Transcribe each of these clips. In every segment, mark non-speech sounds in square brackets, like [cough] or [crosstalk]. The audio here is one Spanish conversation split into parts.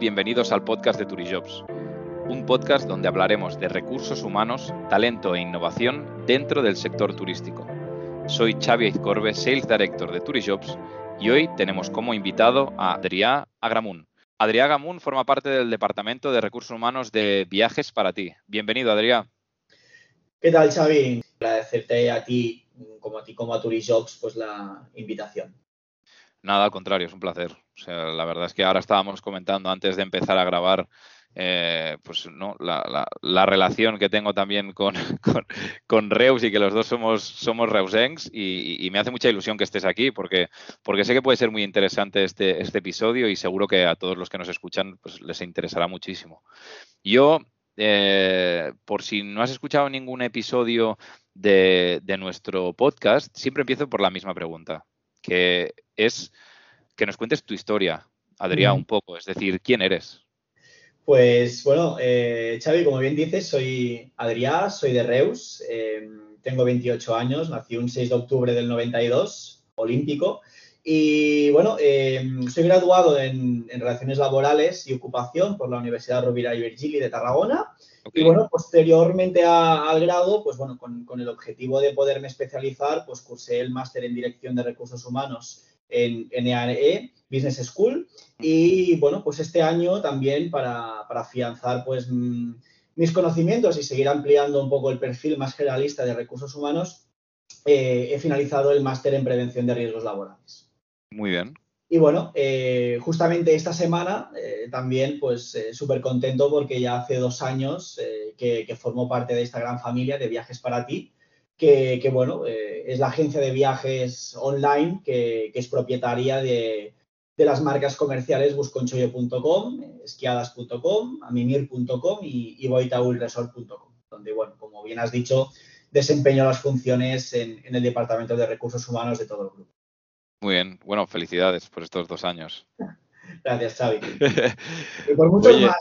bienvenidos al podcast de Turijobs, un podcast donde hablaremos de recursos humanos, talento e innovación dentro del sector turístico. Soy Xavi Izcorbe, Sales Director de Turijobs, y hoy tenemos como invitado a Adrià Agramunt. Adrià Agramunt forma parte del Departamento de Recursos Humanos de Viajes para ti. Bienvenido, Adrià. ¿Qué tal, Xavi? Agradecerte a ti, como a ti como a Turijobs, pues la invitación. Nada, al contrario, es un placer. O sea, la verdad es que ahora estábamos comentando antes de empezar a grabar eh, pues no la, relación que tengo también [laughs] con, con, Reus y que los dos somos, somos Reusengs y, me hace mucha ilusión que estés aquí porque, porque sé que puede ser muy interesante este, este episodio y seguro que a todos los que nos escuchan pues, les interesará muchísimo. Yo, eh, por si no has escuchado ningún episodio de, de nuestro podcast, siempre empiezo por la misma pregunta que es que nos cuentes tu historia, Adrián, un poco, es decir, ¿quién eres? Pues bueno, eh, Xavi, como bien dices, soy Adrián, soy de Reus, em, tengo 28 años, nací un 6 de octubre del 92, olímpico, y bueno, em, soy graduado en, Relaciones Laborales y Ocupación por la Universidad Rovira y Virgili de Tarragona. Y bueno, posteriormente al grado, pues bueno, con, con, el objetivo de poderme especializar, pues cursé el máster en Dirección de Recursos Humanos en NAE e, Business School. Y bueno, pues este año también para, para afianzar pues mm, mis conocimientos y seguir ampliando un poco el perfil más generalista de recursos humanos, eh, he finalizado el máster en prevención de riesgos laborales. Muy bien. Y bueno, eh, justamente esta semana eh, también pues súper contento porque ya hace dos años que, que, formo parte de esta gran familia de Viajes para ti, que, bueno, es la agencia de viajes online que, es propietaria de, las marcas comerciales busconchoyo.com, esquiadas.com, amimir.com y, y boitaulresort.com, donde, bueno, como bien has dicho, desempeño las funciones en, el Departamento de Recursos Humanos de todo el grupo. Muy bien, bueno, felicidades por estos dos años. [laughs] Gracias, Xavi. [laughs] y por muchos más.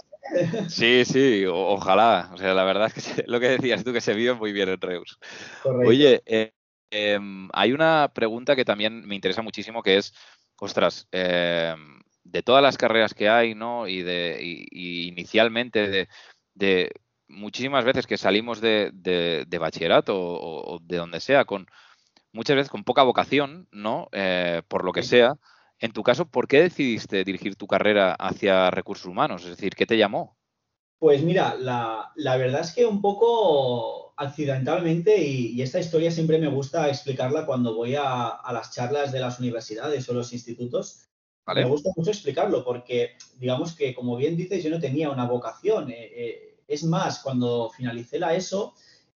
Sí, sí, ojalá. O sea, la verdad es que [laughs] lo que decías tú, que se vive muy bien en Reus. Oye, eh, em, hay una pregunta que también me interesa muchísimo, que es, ostras, em, de todas las carreras que hay, ¿no? Y de inicialmente de, muchísimas veces que salimos de, bachillerato o, de donde sea, con muchas veces con poca vocación, ¿no? Eh, por lo que sea. En tu caso, ¿por qué decidiste dirigir tu carrera hacia recursos humanos? Es decir, ¿qué te llamó? Pues mira, la, verdad es que un poco accidentalmente, y, esta historia siempre me gusta explicarla cuando voy a, las charlas de las universidades o los institutos. Me gusta mucho explicarlo porque, digamos que, como bien dices, yo no tenía una vocación. Eh, eh, es más, cuando finalicé la ESO,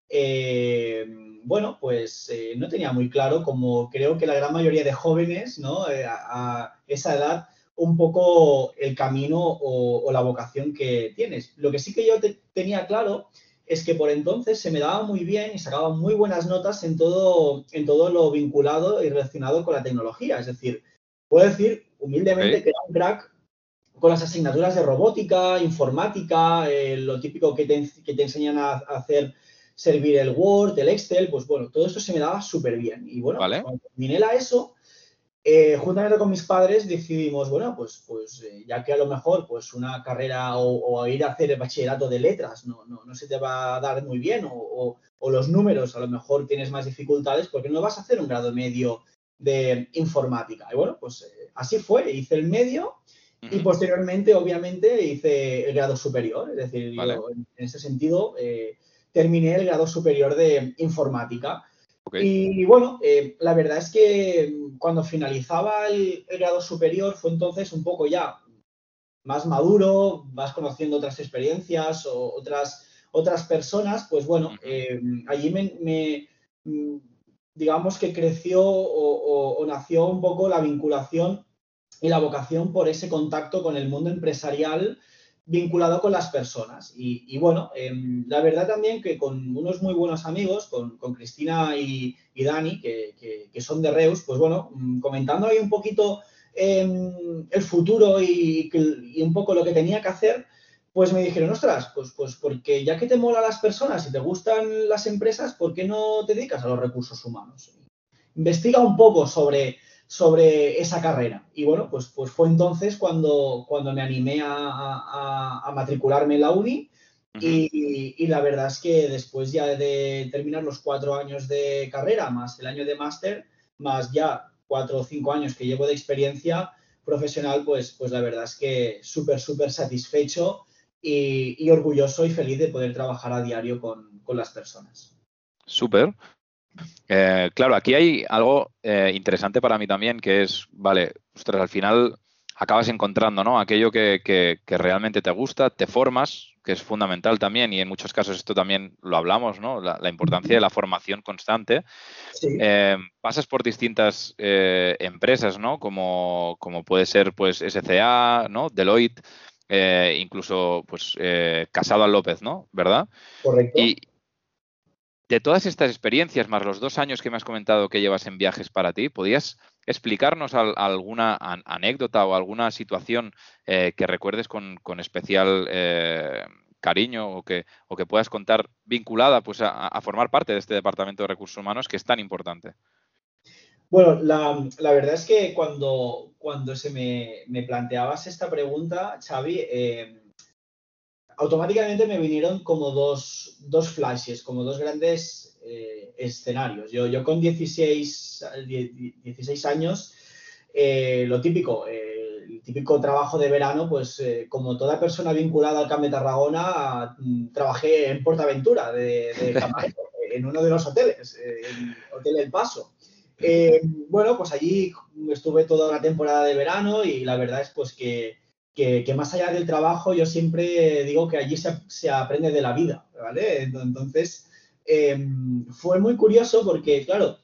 eh, bueno, pues eh, no tenía muy claro, como creo que la gran mayoría de jóvenes, ¿no? Eh, a, esa edad, un poco el camino o, la vocación que tienes. Lo que sí que yo tenía claro es que por entonces se me daba muy bien y sacaba muy buenas notas en todo, en todo lo vinculado y relacionado con la tecnología. Es decir, puedo decir humildemente que era un crack con las asignaturas de robótica, informática, lo típico que te, que te enseñan a hacer servir el Word, el Excel, pues bueno, todo esto se me daba súper bien. Y bueno, cuando terminé la ESO, eh, juntamente con mis padres decidimos, bueno, pues, pues eh, ya que a lo mejor pues una carrera o, ir a hacer el bachillerato de letras no, no, no, se te va a dar muy bien o, o, los números a lo mejor tienes más dificultades porque no vas a hacer un grado medio de informática. Y bueno, pues eh, así fue, hice el medio y posteriormente obviamente hice el grado superior, es decir, en, ese sentido terminé el grado superior de informática. Y bueno, eh, la verdad es que cuando finalizaba el, grado superior fue entonces un poco ya más maduro, vas conociendo otras experiencias o otras, otras personas, pues bueno, eh, allí me, digamos que creció o, nació un poco la vinculación y la vocación por ese contacto con el mundo empresarial vinculado con las personas. Y, bueno, em, la verdad también que con unos muy buenos amigos, con, Cristina y, Dani, que, son de Reus, pues bueno, mm, comentando ahí un poquito em, el futuro y, un poco lo que tenía que hacer, pues me dijeron, ostras, pues, pues porque ya que te mola las personas y te gustan las empresas, ¿por qué no te dedicas a los recursos humanos? Investiga un poco sobre sobre esa carrera. Y bueno, pues, pues fue entonces cuando, cuando me animé a, matricularme en la uni. y, la verdad es que después ya de terminar los cuatro años de carrera, más el año de máster, más ya cuatro o cinco años que llevo de experiencia profesional, pues, pues la verdad es que súper, súper satisfecho y, orgulloso y feliz de poder trabajar a diario con, con las personas. Súper. Eh, claro, aquí hay algo eh, interesante para mí también, que es, vale, ostras, al final acabas encontrando, ¿no? Aquello que, que, realmente te gusta, te formas, que es fundamental también, y en muchos casos esto también lo hablamos, ¿no? La, importancia de la formación constante. Eh, pasas por distintas empresas, ¿no? Como, como, puede ser, pues, SCA, ¿no? Deloitte, incluso, pues, Casado a López, ¿no? ¿Verdad? Correcto. Y, de todas estas experiencias, más los dos años que me has comentado que llevas en viajes para ti, ¿podrías explicarnos alguna anécdota o alguna situación eh, que recuerdes con, especial eh, cariño o que, puedas contar vinculada pues, a, formar parte de este Departamento de Recursos Humanos que es tan importante? Bueno, la, verdad es que cuando, cuando se me, planteabas esta pregunta, Xavi, eh, automáticamente me vinieron como dos, dos flashes, como dos grandes eh, escenarios. Yo, yo con 16, 16 años, eh, lo típico, eh, el típico trabajo de verano, pues como toda persona vinculada al Camp de Tarragona, mm, trabajé en Portaventura de, de [laughs] en uno de los hoteles, el Hotel El Paso. bueno, pues allí estuve toda la temporada de verano y la verdad es pues que que, más allá del trabajo, yo siempre digo que allí se, aprende de la vida, ¿vale? Entonces, em, fue muy curioso porque, claro,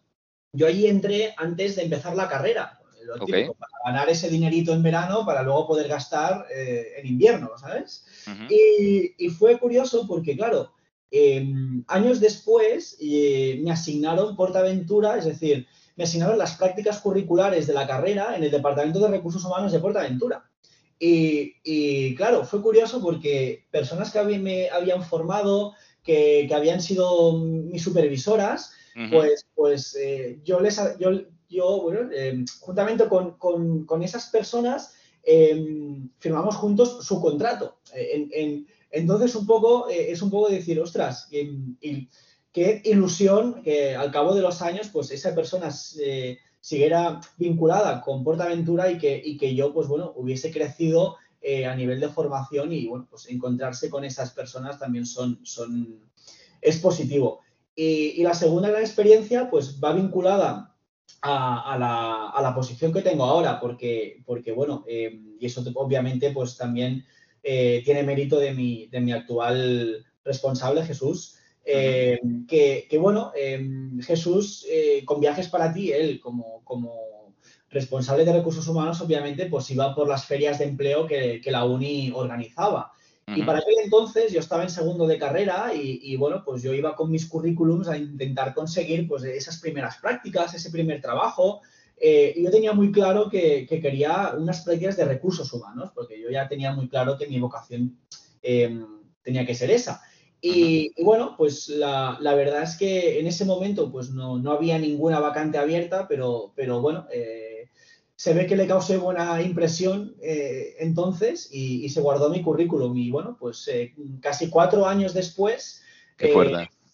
yo allí entré antes de empezar la carrera, lo típico, para ganar ese dinerito en verano para luego poder gastar eh, en invierno, ¿sabes? y, fue curioso porque, claro, em, años después eh, me asignaron Portaventura, es decir, me asignaron las prácticas curriculares de la carrera en el Departamento de Recursos Humanos de Portaventura. Y, claro, fue curioso porque personas que me habían formado, que, habían sido mis supervisoras, pues, pues eh, yo les, yo, yo bueno, em, juntamente con, esas personas em, firmamos juntos su contrato. entonces, un poco, eh, es un poco decir, ostras, qué ilusión que al cabo de los años, pues esa persona siguiera vinculada con Portaventura y que, y que yo, pues bueno, hubiese crecido eh, a nivel de formación y bueno, pues encontrarse con esas personas también son, son es positivo. Y, la segunda gran experiencia, pues va vinculada a, la, a, la, posición que tengo ahora, porque, porque bueno, eh, y eso obviamente pues también eh, tiene mérito de mi, de mi actual responsable, Jesús, eh, que, bueno, em, Jesús, eh, con viajes para ti, él como, como, responsable de recursos humanos, obviamente, pues iba por las ferias de empleo que, la uni organizaba. Y para aquel entonces yo estaba en segundo de carrera y, bueno, pues yo iba con mis currículums a intentar conseguir pues esas primeras prácticas, ese primer trabajo. Eh, y yo tenía muy claro que, quería unas prácticas de recursos humanos, porque yo ya tenía muy claro que mi vocación em, tenía que ser esa. Y, bueno, pues la, verdad es que en ese momento pues no, había ninguna vacante abierta, pero, pero bueno, eh, se ve que le causé buena impresión eh, entonces y, se guardó mi currículum. Y bueno, pues eh, casi cuatro años después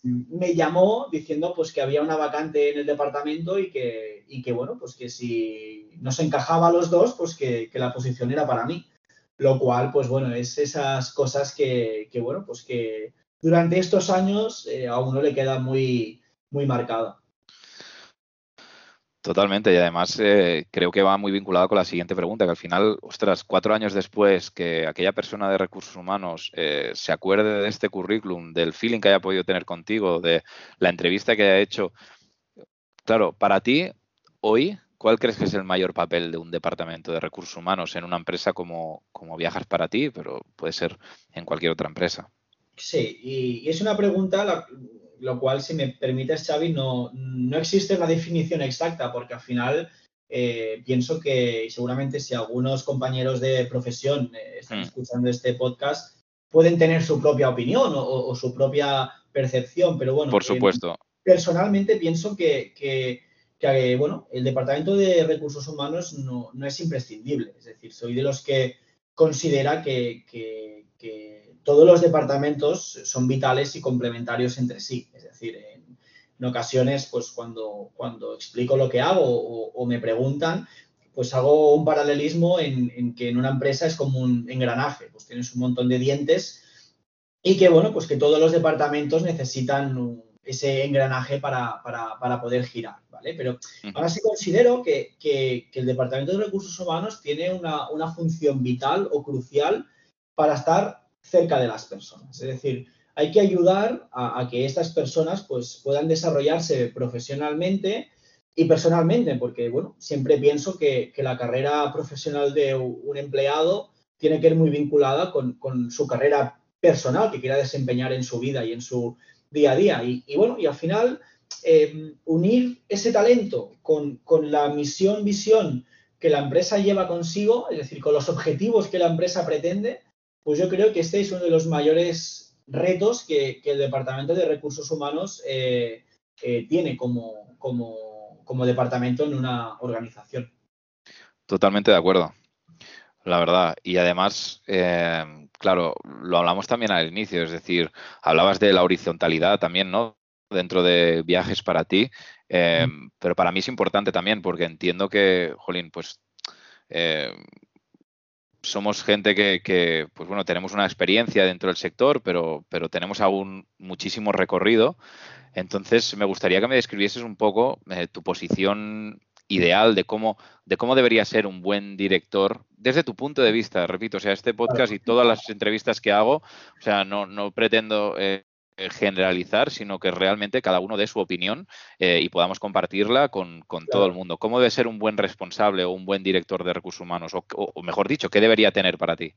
me llamó diciendo pues que había una vacante en el departamento y que, y que bueno, pues que si nos encajaba a los dos, pues que, que la posición era para mí. Lo cual, pues bueno, es esas cosas que, que bueno, pues que durante estos años eh, a uno le queda muy, muy marcado. Totalmente, y además eh, creo que va muy vinculado con la siguiente pregunta, que al final, ostras, cuatro años después que aquella persona de recursos humanos eh, se acuerde de este currículum, del feeling que haya podido tener contigo, de la entrevista que haya hecho, claro, para ti, hoy, ¿cuál crees que es el mayor papel de un departamento de recursos humanos en una empresa como, como Viajas para ti, pero puede ser en cualquier otra empresa? Sí, y, es una pregunta, lo cual, si me permites, Xavi, no, no existe una definición exacta, porque al final eh, pienso que seguramente si algunos compañeros de profesión eh, están hmm. escuchando este podcast, pueden tener su propia opinión o, su propia percepción, pero bueno. Por supuesto. personalmente pienso que, que, bueno, el Departamento de Recursos Humanos no, es imprescindible. Es decir, soy de los que considera que, todos los departamentos son vitales y complementarios entre sí. Es decir, en, ocasiones, pues cuando, cuando explico lo que hago o, me preguntan, pues hago un paralelismo en, que en una empresa es como un engranaje, pues tienes un montón de dientes y que, bueno, pues que todos los departamentos necesitan ese engranaje para, poder girar, ¿vale? Pero ahora sí considero que, el Departamento de Recursos Humanos tiene una, función vital o crucial para estar cerca de las personas. Es decir, hay que ayudar a, que estas personas pues, puedan desarrollarse profesionalmente y personalmente, porque, bueno, siempre pienso que, la carrera profesional de un empleado tiene que ir muy vinculada con, con su carrera personal que quiera desempeñar en su vida y en su día a día. Y, bueno, y al final, eh, unir ese talento con, la misión, visión que la empresa lleva consigo, es decir, con los objetivos que la empresa pretende, pues yo creo que este es uno de los mayores retos que, el Departamento de Recursos Humanos eh, eh, tiene como, como, como departamento en una organización. Totalmente de acuerdo la verdad. Y además, eh, claro, lo hablamos también al inicio, es decir, hablabas de la horizontalidad también, ¿no? Dentro de viajes para ti, eh, pero para mí es importante también porque entiendo que, Jolín, pues eh, somos gente que, pues bueno, tenemos una experiencia dentro del sector, pero, pero tenemos aún muchísimo recorrido. Entonces, me gustaría que me describieses un poco tu posición ideal de cómo, de cómo debería ser un buen director desde tu punto de vista, repito, o sea, este podcast y todas las entrevistas que hago, o sea, no, no pretendo eh, generalizar, sino que realmente cada uno dé su opinión eh, y podamos compartirla con, todo el mundo. ¿Cómo debe ser un buen responsable o un buen director de recursos humanos? O, mejor dicho, ¿qué debería tener para ti?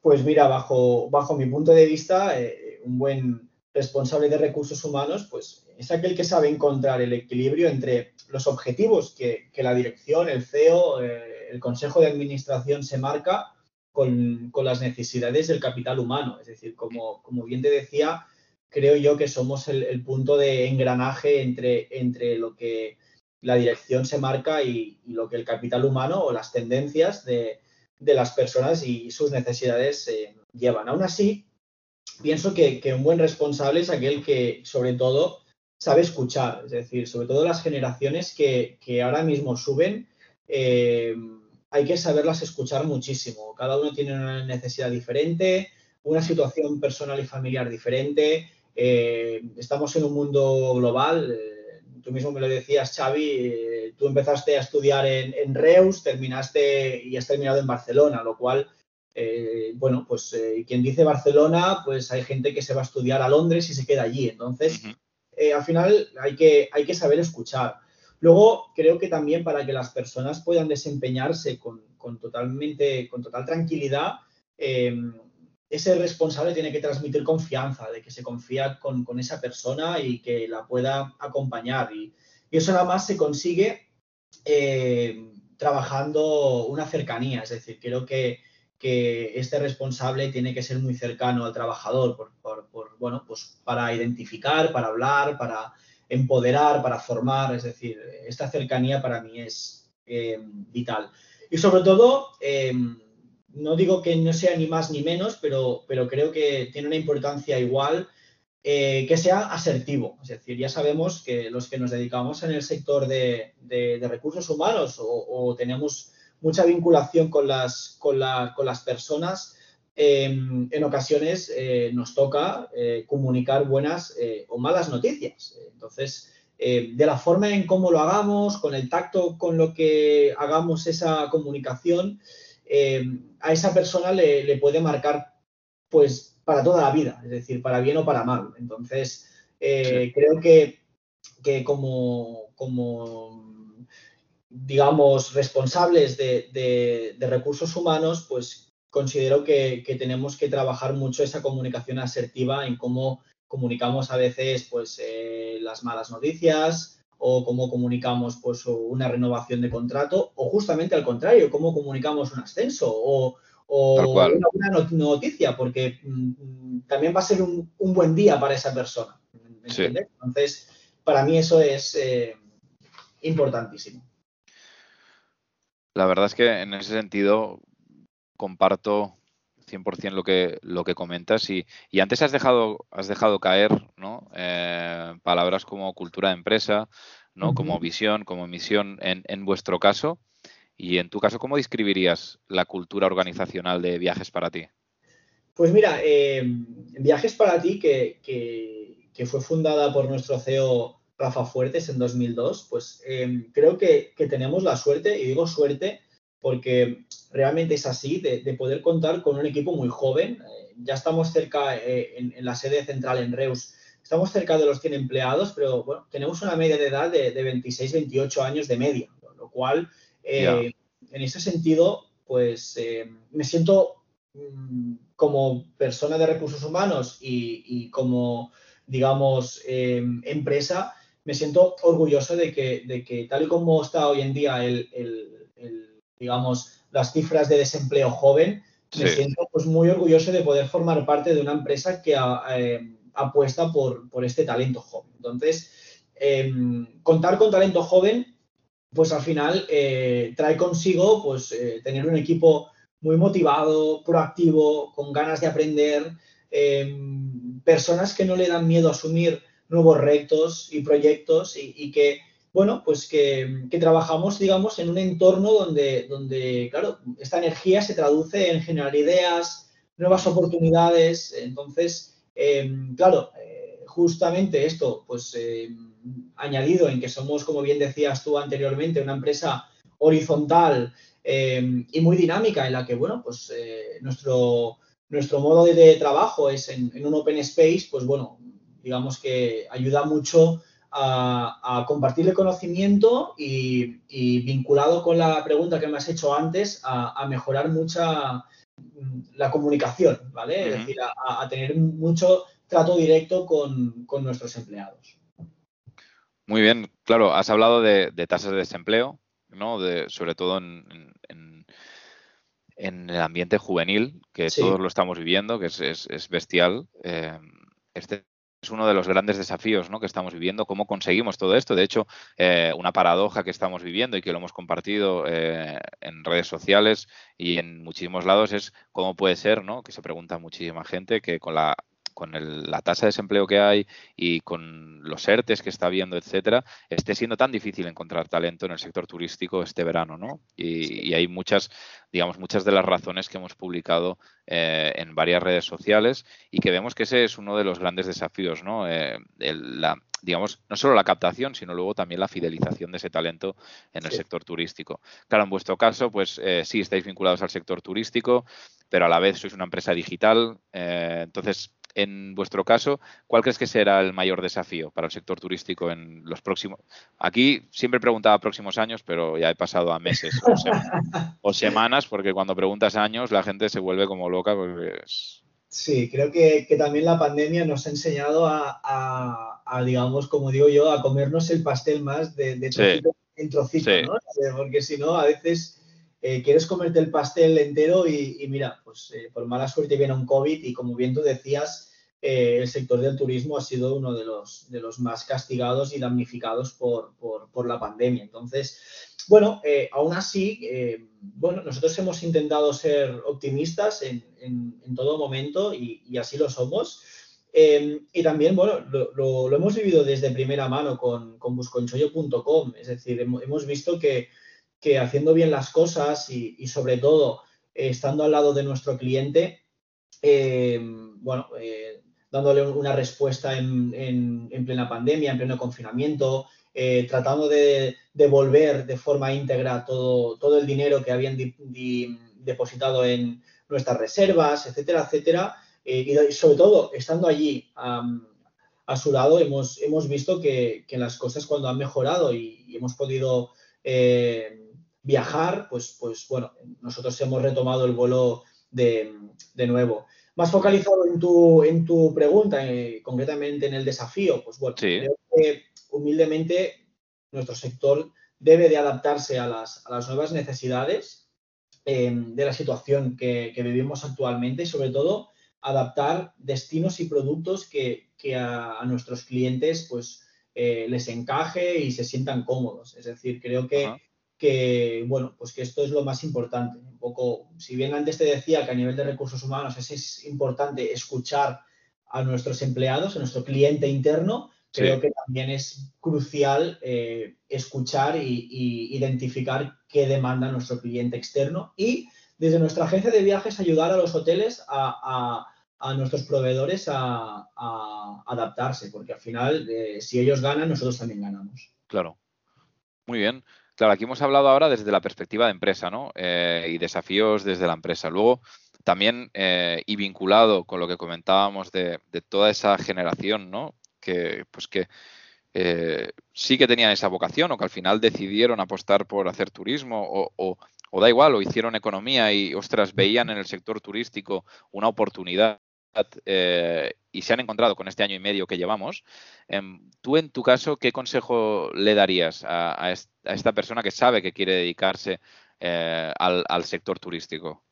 Pues mira, bajo, bajo mi punto de vista, eh, un buen responsable de recursos humanos, pues es aquel que sabe encontrar el equilibrio entre los objetivos que, la dirección, el CEO, eh, el Consejo de Administración se marca con, las necesidades del capital humano. Es decir, como, como bien te decía, creo yo que somos el, punto de engranaje entre, entre lo que la dirección se marca y, lo que el capital humano o las tendencias de, las personas y sus necesidades eh, llevan. Aún así, pienso que, un buen responsable es aquel que, sobre todo, sabe escuchar, es decir, sobre todo las generaciones que, ahora mismo suben, eh, hay que saberlas escuchar muchísimo. Cada uno tiene una necesidad diferente, una situación personal y familiar diferente. Eh, estamos en un mundo global. Eh, tú mismo me lo decías, Xavi, tú empezaste a estudiar en, en, Reus, terminaste y has terminado en Barcelona, lo cual eh, bueno, pues eh, quien dice Barcelona, pues hay gente que se va a estudiar a Londres y se queda allí. Entonces, eh, al final hay que, hay que saber escuchar. Luego, creo que también para que las personas puedan desempeñarse con, totalmente, con total tranquilidad, ese responsable tiene que transmitir confianza, de que se confía con, esa persona y que la pueda acompañar. Y, eso nada más se consigue trabajando una cercanía. Es decir, creo que que este responsable tiene que ser muy cercano al trabajador por, bueno, pues para identificar, para hablar, para empoderar, para formar. Es decir, esta cercanía para mí es eh, vital. Y sobre todo, eh, no digo que no sea ni más ni menos, pero, pero creo que tiene una importancia igual eh, que sea asertivo. Es decir, ya sabemos que los que nos dedicamos en el sector de, recursos humanos o tenemos mucha vinculación con las, con, las personas, em, en ocasiones eh, nos toca eh, comunicar buenas eh, o malas noticias. Entonces, de la forma en cómo lo hagamos, con el tacto con lo que hagamos esa comunicación, em, a esa persona le, puede marcar pues para toda la vida, es decir, para bien o para mal. Entonces, creo que, que como, como digamos, responsables de, recursos humanos, pues considero que, tenemos que trabajar mucho esa comunicación asertiva en cómo comunicamos a veces pues, eh, las malas noticias o cómo comunicamos pues, una renovación de contrato o justamente al contrario, cómo comunicamos un ascenso o, una buena noticia, porque mm, también va a ser un, buen día para esa persona. Entonces, para mí eso es... Eh, importantísimo. La verdad es que en ese sentido comparto 100% lo que, lo que comentas y, antes has dejado, has dejado caer ¿no? Eh, palabras como cultura de empresa, ¿no? como visión, como misión en, en, vuestro caso. Y en tu caso, ¿cómo describirías la cultura organizacional de Viajes para ti? Pues mira, eh, Viajes para ti, que, que, fue fundada por nuestro CEO Rafa Fuertes en 2002, pues eh, creo que, que, tenemos la suerte, y digo suerte porque realmente es así, de, poder contar con un equipo muy joven. Eh, ya estamos cerca en, en, la sede central en Reus, estamos cerca de los 100 empleados, pero bueno, tenemos una media de edad de, de 26, 28 años de media, lo cual, en ese sentido, pues me siento mm, como persona de recursos humanos y, como, digamos, em, empresa, me siento orgulloso de que, de que, tal y como está hoy en día el, digamos, las cifras de desempleo joven, me siento pues, muy orgulloso de poder formar parte de una empresa que em, apuesta por, por, este talento joven. Entonces, em, contar con talento joven, pues al final eh, trae consigo pues, eh, tener un equipo muy motivado, proactivo, con ganas de aprender, em, personas que no le dan miedo a asumir nuevos retos y proyectos y, que, bueno, pues que, trabajamos, digamos, en un entorno donde, donde, claro, esta energía se traduce en generar ideas, nuevas oportunidades. Entonces, em, claro, eh, justamente esto, pues em, añadido en que somos, como bien decías tú anteriormente, una empresa horizontal eh, y muy dinámica en la que, bueno, pues eh, nuestro, nuestro modo de, trabajo es en, un open space, pues bueno, digamos que ayuda mucho a, compartir el conocimiento y, vinculado con la pregunta que me has hecho antes, a, mejorar mucha mm, la comunicación, ¿vale? Es decir, a, tener mucho trato directo con, nuestros empleados. Muy bien, claro, has hablado de tasas de desempleo, ¿no? De, sobre todo en, en, el ambiente juvenil, que todos lo estamos viviendo, que es, es, bestial. Eh, este es uno de los grandes desafíos ¿no? que estamos viviendo, cómo conseguimos todo esto. De hecho, eh, una paradoja que estamos viviendo y que lo hemos compartido eh, en redes sociales y en muchísimos lados es cómo puede ser, ¿no? que se pregunta muchísima gente, que con la con la tasa de desempleo que hay y con los ERTES que está habiendo, etcétera, esté siendo tan difícil encontrar talento en el sector turístico este verano, ¿no? Y, hay muchas, digamos, muchas de las razones que hemos publicado eh, en varias redes sociales y que vemos que ese es uno de los grandes desafíos, ¿no? Eh, la, digamos, no solo la captación, sino luego también la fidelización de ese talento en el sector turístico. Claro, en vuestro caso, pues eh, sí estáis vinculados al sector turístico, pero a la vez sois una empresa digital, entonces en vuestro caso, ¿cuál crees que será el mayor desafío para el sector turístico en los próximos? Aquí siempre preguntaba próximos años, pero ya he pasado a meses o, semanas, porque cuando preguntas años la gente se vuelve como loca. Sí, creo que, también la pandemia nos ha enseñado a, digamos, como digo yo, a comernos el pastel más de, trocito en trocito, ¿no? Porque si no, a veces eh, quieres comerte el pastel entero y, mira, pues eh, por mala suerte viene un COVID y como bien tú decías, eh, el sector del turismo ha sido uno de los, de los más castigados y damnificados por, por, la pandemia. Entonces, bueno, aún así, bueno, nosotros hemos intentado ser optimistas en, en, todo momento y, así lo somos. y también, bueno, lo, lo, hemos vivido desde primera mano con, con es decir, hemos visto que que haciendo bien las cosas y, sobre todo eh, estando al lado de nuestro cliente, eh, bueno, eh, dándole una respuesta en, plena pandemia, en pleno confinamiento, tratando de devolver de forma íntegra todo, todo el dinero que habían depositado en nuestras reservas, etcétera, etcétera. y sobre todo, estando allí a su lado, hemos, hemos visto que, las cosas cuando han mejorado y, hemos podido viajar, pues, pues bueno, nosotros hemos retomado el vuelo de, nuevo. Más focalizado en tu, en tu pregunta, eh, concretamente en el desafío, pues bueno, creo que humildemente nuestro sector debe de adaptarse a las, nuevas necesidades eh, de la situación que, vivimos actualmente y sobre todo adaptar destinos y productos que, a, nuestros clientes pues les encaje y se sientan cómodos. Es decir, creo que, que, bueno, pues que esto es lo más importante. Un poco, si bien antes te decía que a nivel de recursos humanos es, importante escuchar a nuestros empleados, a nuestro cliente interno, creo que también es crucial eh, escuchar y, identificar qué demanda nuestro cliente externo y desde nuestra agencia de viajes ayudar a los hoteles a, nuestros proveedores a, adaptarse, porque al final, eh, si ellos ganan, nosotros también ganamos. Claro. Muy bien. Claro, aquí hemos hablado ahora desde la perspectiva de empresa, ¿no? Eh, y desafíos desde la empresa. Luego, también, eh, y vinculado con lo que comentábamos de, toda esa generación, ¿no? Que, pues que eh, sí que tenían esa vocación o que al final decidieron apostar por hacer turismo o, o da igual, o hicieron economía y, ostras, veían en el sector turístico una oportunidad eh, y se han encontrado con este año y medio que llevamos, em, tú en tu caso, ¿qué consejo le darías a, esta persona que sabe que quiere dedicarse eh, al, sector turístico?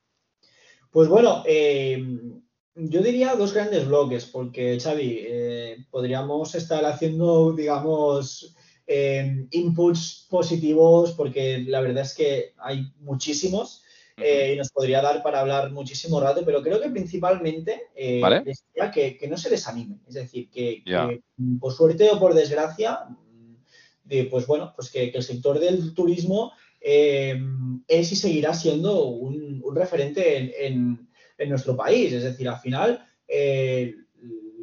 Pues bueno, em, yo diría dos grandes bloques, porque Xavi, eh, podríamos estar haciendo, digamos, em, inputs positivos, porque la verdad es que hay muchísimos. Eh, y nos podría dar para hablar muchísimo rato, pero creo que principalmente eh, que, no se desanimen. Es decir, que, por suerte o por desgracia, de, pues bueno, pues que, el sector del turismo eh, es y seguirá siendo un, referente en, nuestro país. Es decir, al final, eh,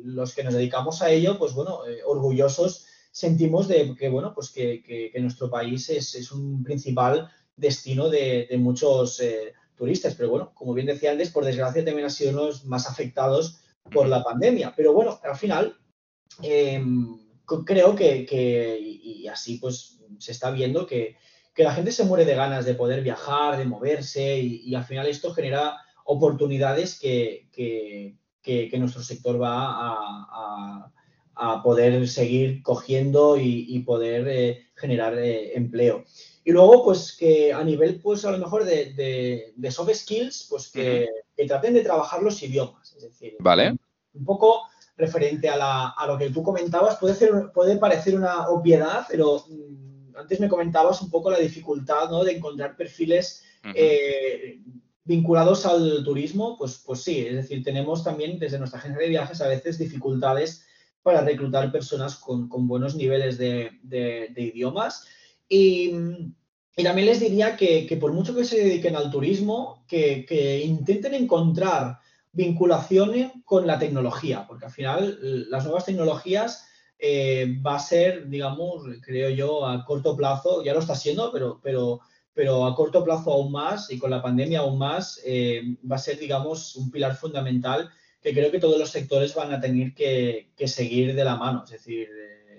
los que nos dedicamos a ello, pues bueno, orgullosos sentimos de que, bueno, pues que, nuestro país es, es un principal destino de, muchos eh, turistas. Pero bueno, como bien decía antes, por desgracia también ha sido uno de los más afectados por la pandemia. Pero bueno, al final em, creo que, y así pues se está viendo que, la gente se muere de ganas de poder viajar, de moverse y, al final esto genera oportunidades que, nuestro sector va a, poder seguir cogiendo y, poder eh, generar eh, empleo. Y luego, pues que a nivel, pues a lo mejor de, soft skills, pues que, traten de trabajar los idiomas. Es decir, vale. un poco referente a, lo que tú comentabas, puede, ser, puede parecer una obviedad, pero mm, antes me comentabas un poco la dificultad ¿no? de encontrar perfiles eh, vinculados al turismo. Pues, pues sí, es decir, tenemos también desde nuestra agencia de viajes a veces dificultades para reclutar personas con, buenos niveles de, de idiomas. Y, también les diría que, por mucho que se dediquen al turismo, que, intenten encontrar vinculaciones con la tecnología, porque al final las nuevas tecnologías eh, va a ser, digamos, creo yo, a corto plazo, ya lo está siendo, pero, pero, pero a corto plazo aún más y con la pandemia aún más, eh, va a ser, digamos, un pilar fundamental que creo que todos los sectores van a tener que, seguir de la mano, es decir,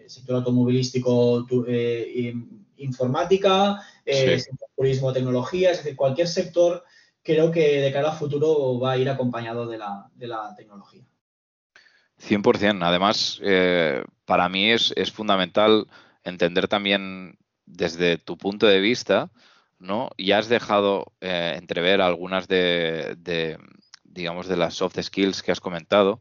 el sector automovilístico, eh, informática, eh, turismo, tecnología, es decir, cualquier sector creo que de cara a futuro va a ir acompañado de la, de la tecnología. 100%. Además, eh, para mí es, fundamental entender también desde tu punto de vista, ¿no? Ya has dejado eh, entrever algunas de, de, digamos, de las soft skills que has comentado,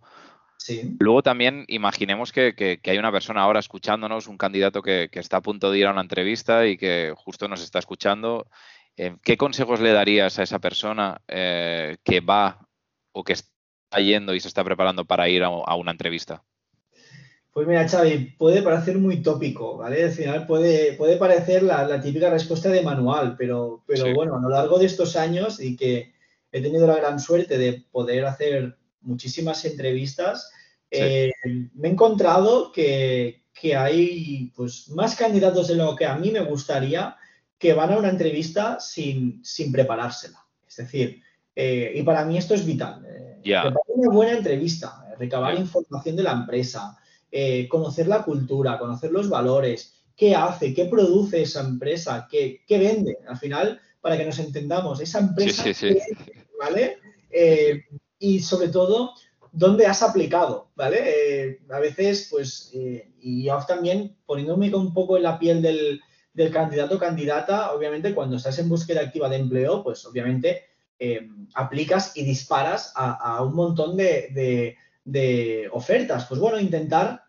Luego también imaginemos que, hay una persona ahora escuchándonos, un candidato que, está a punto de ir a una entrevista y que justo nos está escuchando. Eh, ¿Qué consejos le darías a esa persona eh, que va o que está yendo y se está preparando para ir a, una entrevista? Pues mira, Xavi, puede parecer muy tópico, ¿vale? Al final puede, puede parecer la, típica respuesta de manual, pero, pero bueno, a lo largo de estos años y que he tenido la gran suerte de poder hacer muchísimas entrevistas, eh, me he encontrado que, hay pues, más candidatos de lo que a mí me gustaría que van a una entrevista sin, sin preparársela. Es decir, eh, y para mí esto es vital. Eh, una buena entrevista, recabar información de la empresa, conocer la cultura, conocer los valores, qué hace, qué produce esa empresa, qué, vende. Al final, para que nos entendamos, esa empresa, ¿vale? Y sobre todo, dónde has aplicado, ¿vale? Eh, a veces, pues, eh, y yo también poniéndome un poco en la piel del, candidato o candidata, obviamente cuando estás en búsqueda activa de empleo, pues obviamente eh, aplicas y disparas a, un montón de, ofertas. Pues bueno, intentar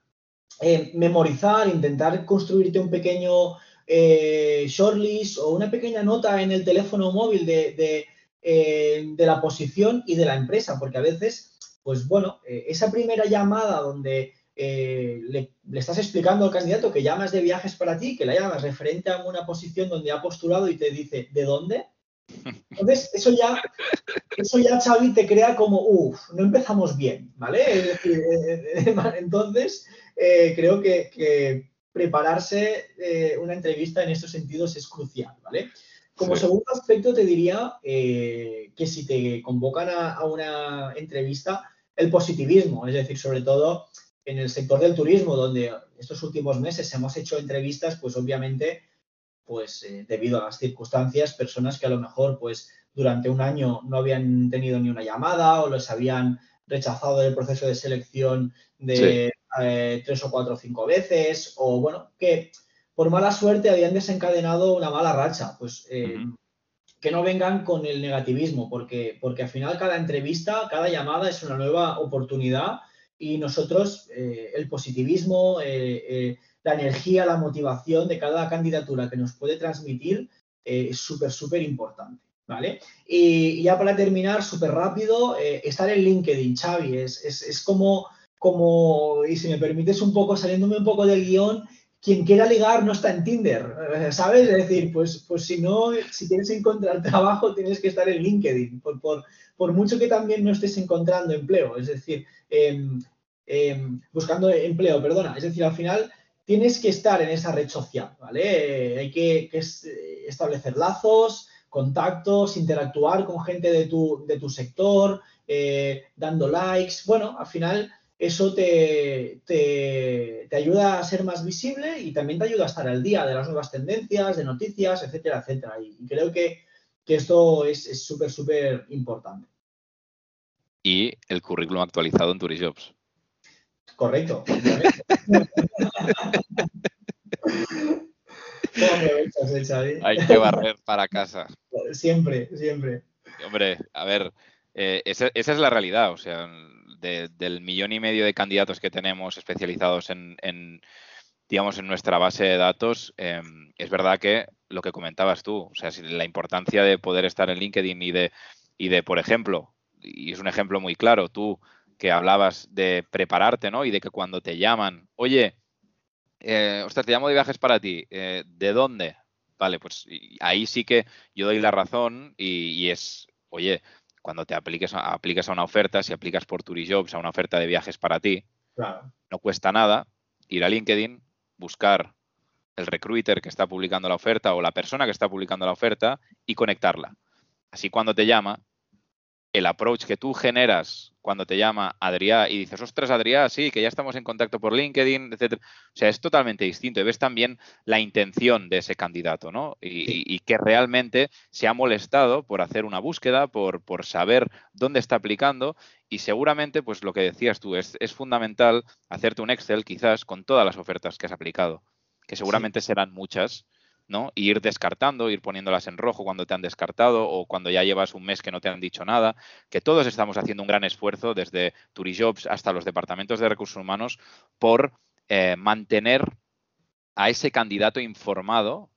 memorizar, intentar construirte un pequeño shortlist o una pequeña nota en el teléfono móvil de, de, la posición y de la empresa, porque a veces, pues bueno, esa primera llamada donde le, le, estás explicando al candidato que llamas de viajes para ti, que la llamas referente a una posición donde ha postulado y te dice, ¿de dónde? Entonces, eso ya, eso ya, Xavi, te crea como, uff, no empezamos bien, ¿vale? Eh, eh, [laughs] entonces, eh, creo que, prepararse una entrevista en estos sentidos es crucial, ¿vale? Como segundo aspecto, te diría que si te convocan a, una entrevista, el positivismo, es decir, sobre todo en el sector del turismo, donde estos últimos meses hemos hecho entrevistas, pues obviamente pues eh, debido a las circunstancias, personas que a lo mejor pues durante un año no habían tenido ni una llamada o les habían rechazado del proceso de selección de eh, tres o cuatro o cinco veces o bueno, que por mala suerte habían desencadenado una mala racha, pues eh, que no vengan con el negativismo, porque, porque al final cada entrevista, cada llamada es una nueva oportunidad y nosotros el positivismo, la energía, la motivación de cada candidatura que nos puede transmitir eh, es súper, súper importante. ¿Vale? Y, ya para terminar, súper rápido, eh, estar en LinkedIn, Xavi, es, es, como, como, y si me permites un poco, saliéndome un poco del guion, quien quiera ligar no está en Tinder, eh, ¿sabes? Es decir, pues, pues si no, si quieres encontrar trabajo, tienes que estar en LinkedIn, por, por, por mucho que también no estés encontrando empleo, es decir, em, em, buscando empleo, perdona, es decir, al final tienes que estar en esa red social, ¿vale? hay que, establecer lazos, contactos, interactuar con gente de tu, de tu sector, eh, dando likes. Bueno, al final eso te, te, ayuda a ser más visible y también te ayuda a estar al día de las nuevas tendencias, de noticias, etcétera, etcétera. Y, creo que, esto es súper, súper importante. Y el currículum actualizado en Turijobs. Correcto. [laughs] Hay que barrer para casa. Siempre, siempre. Hombre, a ver, eh, esa, es la realidad. O sea, del millón y medio de candidatos que tenemos especializados en, digamos, en nuestra base de datos, em, es verdad que lo que comentabas tú, o sea, la importancia de poder estar en LinkedIn y de, y de, por ejemplo, y es un ejemplo muy claro, tú que hablabas de prepararte, ¿no? Y de que cuando te llaman, oye, eh, ostras, te llamo de viajes para ti, eh, ¿de dónde? Vale, pues ahí sí que yo doy la razón y, es, oye, cuando te apliques a, aplicas a una oferta, si aplicas por Turijobs a una oferta de viajes para ti, no cuesta nada ir a LinkedIn, buscar el recruiter que está publicando la oferta o la persona que está publicando la oferta y conectarla. Así cuando te llama, el approach que tú generas cuando te llama Adrián y dices, ostras, Adrián, sí, que ya estamos en contacto por LinkedIn, etc. O sea, es totalmente distinto y ves también la intención de ese candidato, ¿no? Y, que realmente se ha molestado por hacer una búsqueda, por, por, saber dónde está aplicando y seguramente, pues lo que decías tú, es, es fundamental hacerte un Excel quizás con todas las ofertas que has aplicado, que seguramente serán muchas ¿no? ir descartando, ir poniéndolas en rojo cuando te han descartado o cuando ya llevas un mes que no te han dicho nada, que todos estamos haciendo un gran esfuerzo desde Turijobs hasta los departamentos de recursos humanos por eh, mantener a ese candidato informado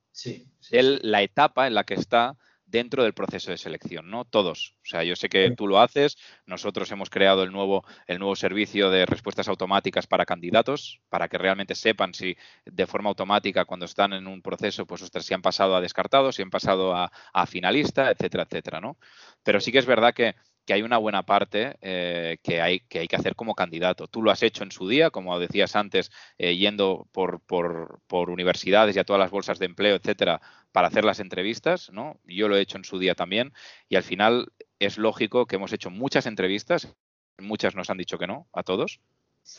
de la etapa en la que está dentro del proceso de selección, ¿no? Todos. O sea, yo sé que tú lo haces, nosotros hemos creado el nuevo, el nuevo servicio de respuestas automáticas para candidatos, para que realmente sepan si de forma automática cuando están en un proceso, pues ostras, si han pasado a descartado, si han pasado a, a finalista, etcétera, etcétera, ¿no? Pero sí que es verdad que que hay una buena parte eh, que, hay, que hacer como candidato. Tú lo has hecho en su día, como decías antes, eh, yendo por, por, por, universidades y a todas las bolsas de empleo, etcétera, para hacer las entrevistas, ¿no? Yo lo he hecho en su día también y al final es lógico que hemos hecho muchas entrevistas, muchas nos han dicho que no, a todos,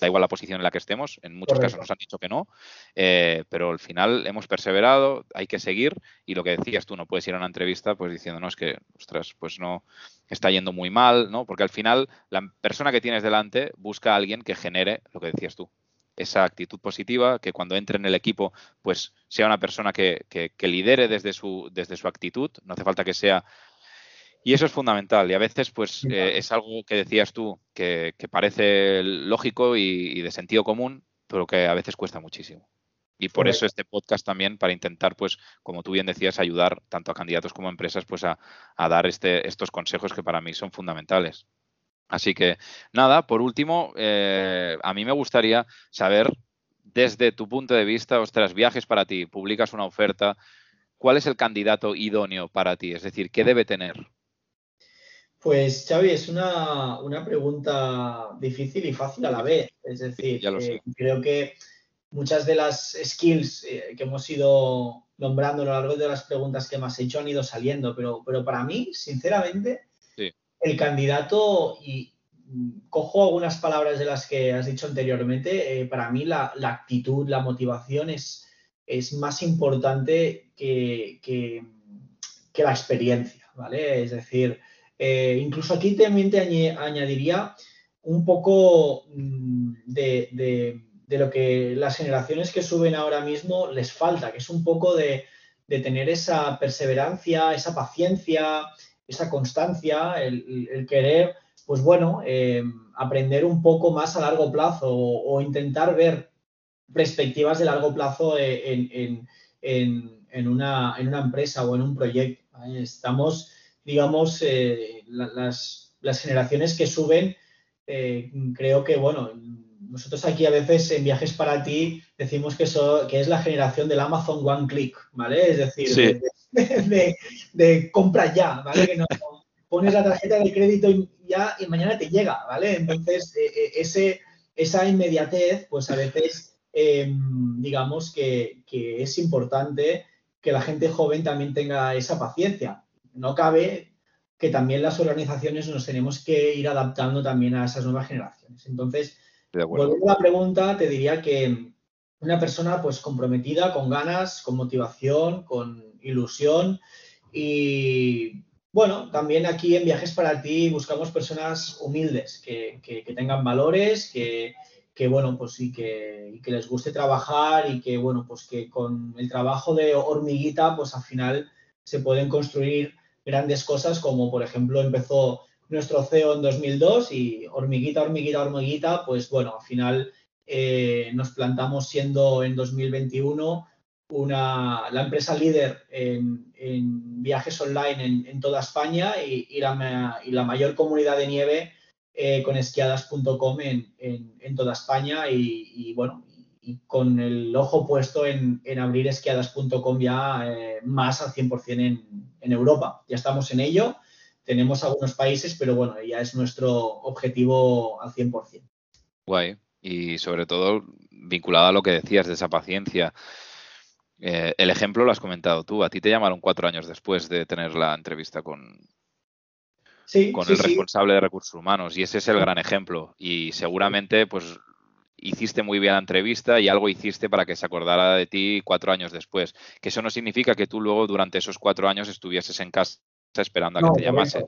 da igual la posición en la que estemos, en muchos casos nos han dicho que no, eh, pero al final hemos perseverado, hay que seguir y lo que decías tú, no puedes ir a una entrevista pues diciendo, no, es que, ostras, pues no, está yendo muy mal, ¿no? Porque al final la persona que tienes delante busca a alguien que genere lo que decías tú, esa actitud positiva, que cuando entre en el equipo, pues sea una persona que, que, que lidere desde su, desde su actitud, no hace falta que sea y eso es fundamental. Y a veces, pues, eh, es algo que decías tú que, parece lógico y, de sentido común, pero que a veces cuesta muchísimo. Y por eso este podcast también, para intentar, pues, como tú bien decías, ayudar tanto a candidatos como a empresas, pues, a, dar este, estos consejos que para mí son fundamentales. Así que, nada, por último, eh, a mí me gustaría saber, desde tu punto de vista, ostras, viajes para ti, publicas una oferta, ¿cuál es el candidato idóneo para ti? Es decir, ¿qué debe tener? Pues Xavi, es una, pregunta difícil y fácil a la vez. Es decir, eh, creo que muchas de las skills eh, que hemos ido nombrando a lo largo de las preguntas que me has hecho han ido saliendo, pero, pero para mí, sinceramente, el candidato, y cojo algunas palabras de las que has dicho anteriormente, eh, para mí la, actitud, la motivación es, es más importante que, que, la experiencia, ¿vale? Es decir, eh, incluso aquí también te añadiría un poco mm, de lo que las generaciones que suben ahora mismo les falta, que es un poco de, tener esa perseverancia, esa paciencia, esa constancia, el, querer, pues bueno, eh, aprender un poco más a largo plazo o, intentar ver perspectivas de largo plazo en, una, empresa o en un proyecto. Estamos, digamos, eh, las, generaciones que suben, eh, creo que, bueno, nosotros aquí a veces en Viajes para ti decimos que, eso, que es la generación del Amazon One Click, ¿vale? Es decir, [laughs] de, compra ya, ¿vale? Que no, pones la tarjeta de crédito y ya y mañana te llega, ¿vale? Entonces, eh, eh, ese, esa inmediatez, pues a veces, em, digamos que, que es importante que la gente joven también tenga esa paciencia. No cabe que también las organizaciones nos tenemos que ir adaptando también a esas nuevas generaciones. Entonces, Volviendo a la pregunta, te diría que una persona pues comprometida, con ganas, con motivación, con ilusión y bueno, también aquí en Viajes para ti buscamos personas humildes, que, tengan valores, que, bueno, pues sí, que, que, les guste trabajar y que bueno, pues que con el trabajo de hormiguita, pues al final se pueden construir grandes cosas como por ejemplo empezó nuestro CEO en 2002 y hormiguita, hormiguita, hormiguita, pues bueno, al final eh, nos plantamos siendo en 2021 una, la empresa líder en, viajes online en, toda España y, la, mayor comunidad de nieve eh, con esquiadas.com en, toda España y, bueno, y con el ojo puesto en, abrir esquiadas.com ya eh, más al 100% en Europa. Ya estamos en ello tenemos algunos países, pero bueno, ya es nuestro objetivo al 100%. Guay. Y sobre todo vinculado a lo que decías de esa paciencia. Eh, el ejemplo lo has comentado tú. A ti te llamaron cuatro años después de tener la entrevista con, con el responsable de recursos humanos. Y ese es el gran ejemplo. Y seguramente, pues hiciste muy bien la entrevista y algo hiciste para que se acordara de ti cuatro años después. Que eso no significa que tú luego durante esos cuatro años estuvieses en casa esperando a que te llamase,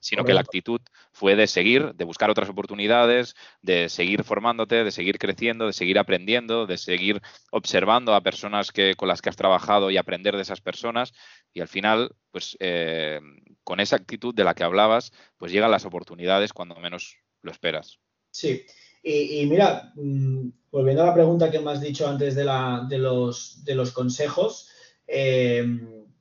sino que la actitud fue de seguir, de buscar otras oportunidades, de seguir formándote, de seguir creciendo, de seguir aprendiendo, de seguir observando a personas que, con las que has trabajado y aprender de esas personas. Y al final, pues eh, con esa actitud de la que hablabas, pues llegan las oportunidades cuando menos lo esperas. Sí, y, mira, mm, volviendo a la pregunta que me has dicho antes de, la, de, los, de los consejos, eh,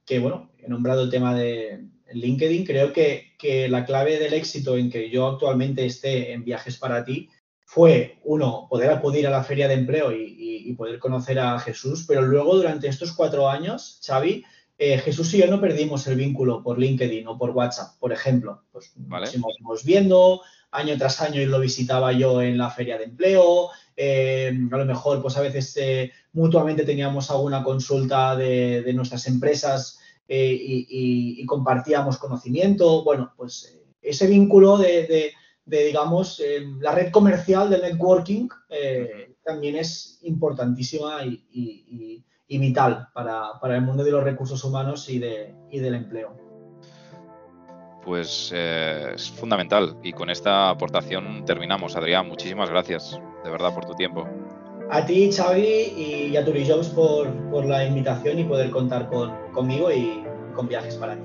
que bueno, he nombrado el tema de, LinkedIn, creo que, la clave del éxito en que yo actualmente esté en viajes para ti fue, uno, poder acudir a la feria de empleo y, poder conocer a Jesús, pero luego durante estos cuatro años, Xavi, eh, Jesús y yo no perdimos el vínculo por LinkedIn o por WhatsApp, por ejemplo. Pues nos íbamos viendo, año tras año y lo visitaba yo en la feria de empleo, eh, a lo mejor pues a veces eh, mutuamente teníamos alguna consulta de, de nuestras empresas y, compartíamos conocimiento. Bueno, pues ese vínculo de, digamos, la red comercial del networking también es importantísima y, y vital para, para el mundo de los recursos humanos y, de, y del empleo. Pues eh, es fundamental y con esta aportación terminamos. Adrián, muchísimas gracias de verdad por tu tiempo. A ti, Xavi, y a Turijobs por, por la invitación y poder contar con, conmigo y con viajes para ti.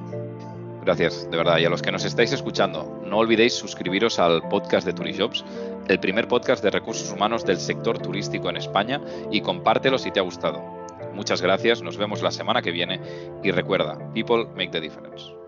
Gracias, de verdad. Y a los que nos estáis escuchando, no olvidéis suscribiros al podcast de Turijobs, el primer podcast de recursos humanos del sector turístico en España, y compártelo si te ha gustado. Muchas gracias, nos vemos la semana que viene y recuerda, people make the difference.